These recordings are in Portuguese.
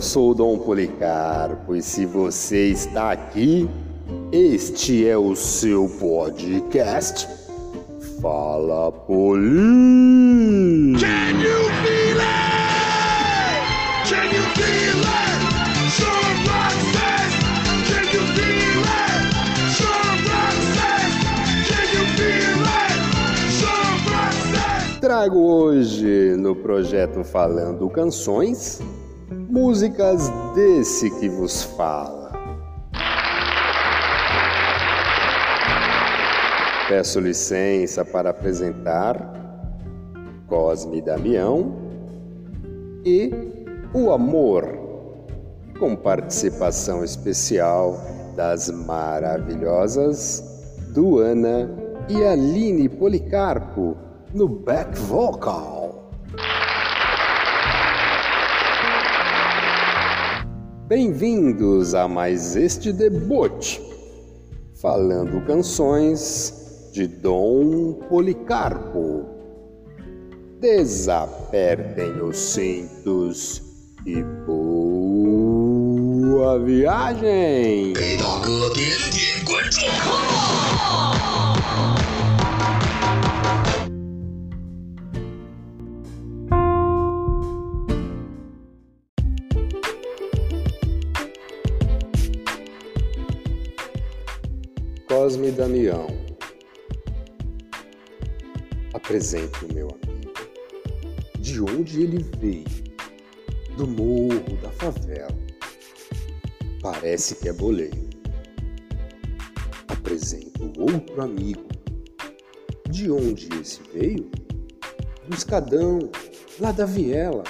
Eu sou o Dom Policarpo e se você está aqui, este é o seu podcast. Fala Poli! Can you feel it? Can you feel it? Can you feel it? Can you feel it? Trago hoje no projeto Falando Canções músicas desse que vos fala. Peço licença para apresentar Cosme Damião e O Amor, com participação especial das maravilhosas Duana e Aline Policarpo no back vocal. Bem-vindos a mais este debate, falando canções de Dom Policarpo. Desapertem os cintos e boa viagem! Cosme Damião. Apresento o meu amigo. De onde ele veio? Do morro, da favela. Parece que é boleiro. Apresento outro amigo. De onde esse veio? Do escadão, lá da viela.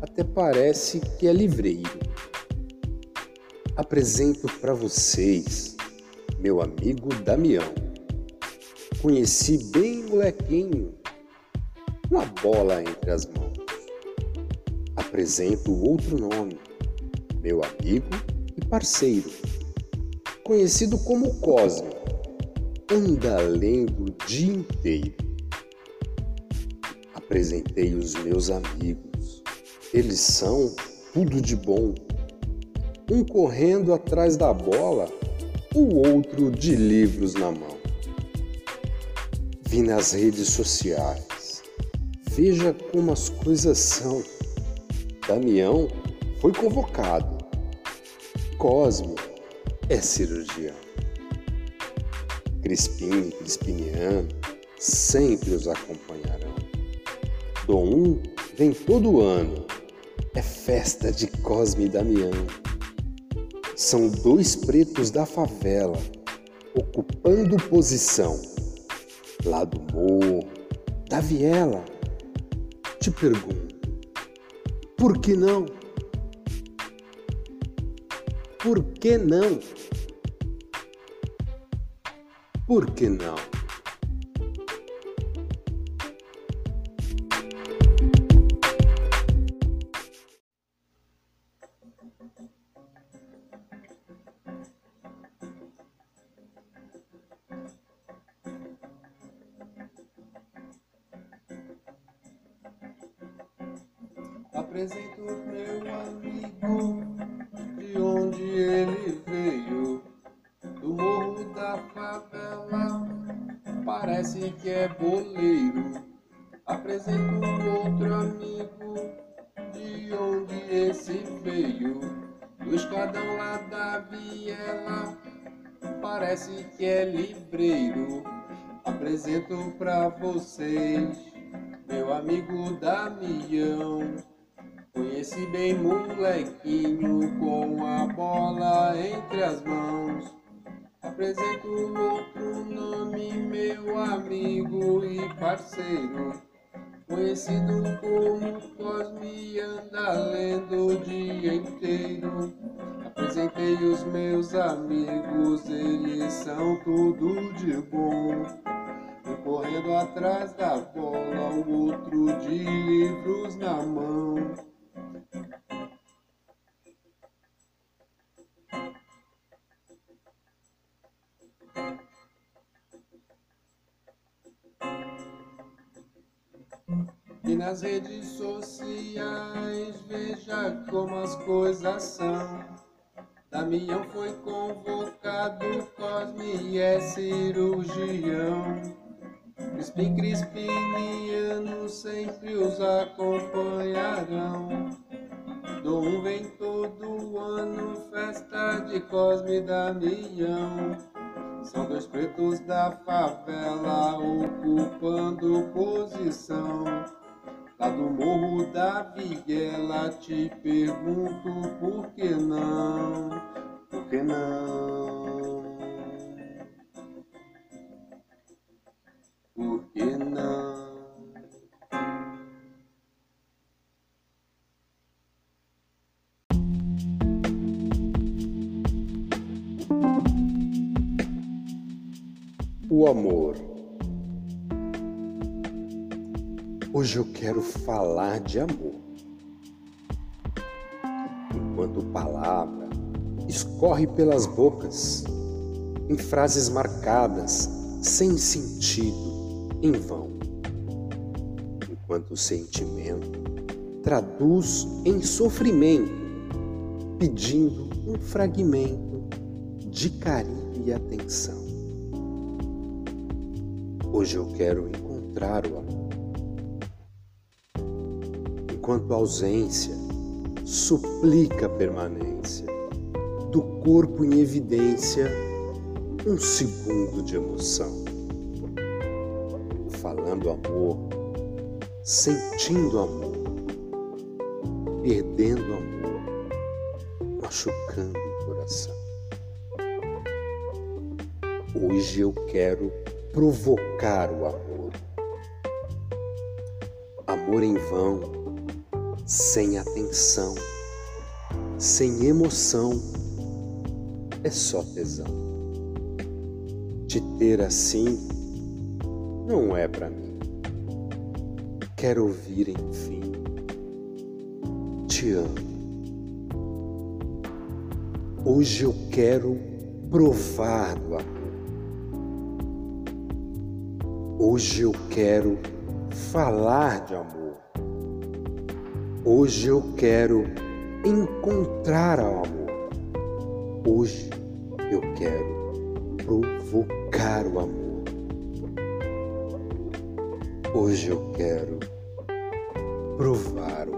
Até parece que é livreiro. Apresento para vocês meu amigo Damião. Conheci bem molequinho, uma bola entre as mãos. Apresento outro nome, meu amigo e parceiro, conhecido como Cosme. Anda lendo o dia inteiro. Apresentei os meus amigos. Eles são tudo de bom. Um correndo atrás da bola o outro de livros na mão. Vi nas redes sociais. Veja como as coisas são. Damião foi convocado. Cosme é cirurgião. Crispim e Crispiniano sempre os acompanharão. Dom um vem todo ano. É festa de Cosme e Damião são dois pretos da favela ocupando posição lá do morro, da viela. Te pergunto, por que não? Por que não? Por que não? Apresento meu amigo, de onde ele veio, do morro da favela, parece que é boleiro. Apresento outro amigo, de onde esse veio, do escadão lá da viela, parece que é livreiro. Apresento pra vocês, meu amigo Damião. Conheci bem molequinho com a bola entre as mãos. Apresento outro nome, meu amigo e parceiro. Conhecido como Cosme anda lendo o dia inteiro. Apresentei os meus amigos, eles são tudo de bom. Um correndo atrás da bola, o outro de livros na mão. Nas redes sociais veja como as coisas são. Damião foi convocado, Cosme é cirurgião. Crispim Crispiniano sempre os acompanharão. Do um vem todo ano, festa de Cosme e Damião. São dois pretos da favela ocupando posição. Lá do morro da Viguela te pergunto por que não, por que não, por que não. O amor. Hoje eu quero falar de amor. Enquanto palavra escorre pelas bocas, em frases marcadas, sem sentido, em vão. Enquanto o sentimento traduz em sofrimento, pedindo um fragmento de carinho e atenção. Hoje eu quero encontrar o amor. Enquanto ausência suplica permanência do corpo em evidência, um segundo de emoção. Falando amor, sentindo amor, perdendo amor, machucando o coração. Hoje eu quero provocar o amor. Amor em vão, sem atenção, sem emoção, é só tesão. Te ter assim não é para mim. Quero ouvir enfim. Te amo. Hoje eu quero provar do amor. Hoje eu quero falar de amor. Hoje eu quero encontrar amor. Hoje eu quero provocar o amor. Hoje eu quero provar o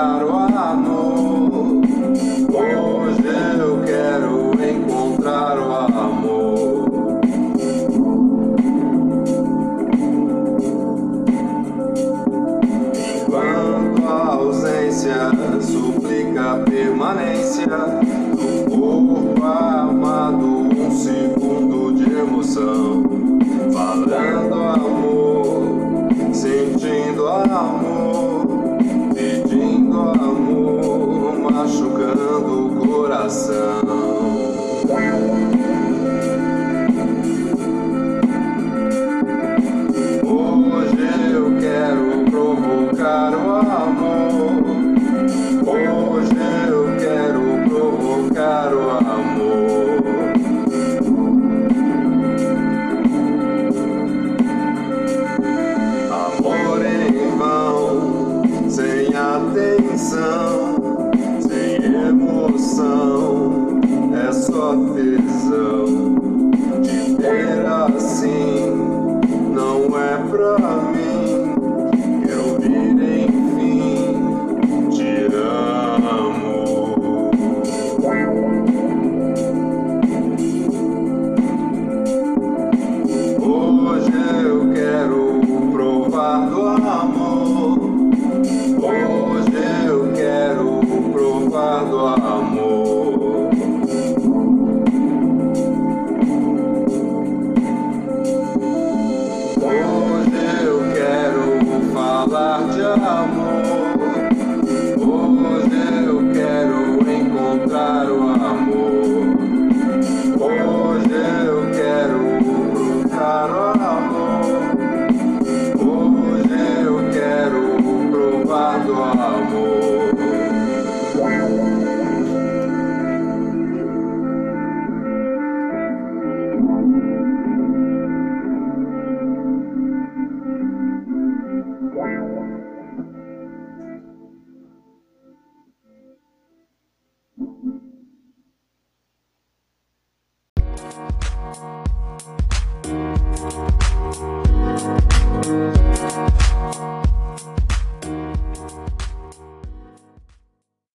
encontrar provocar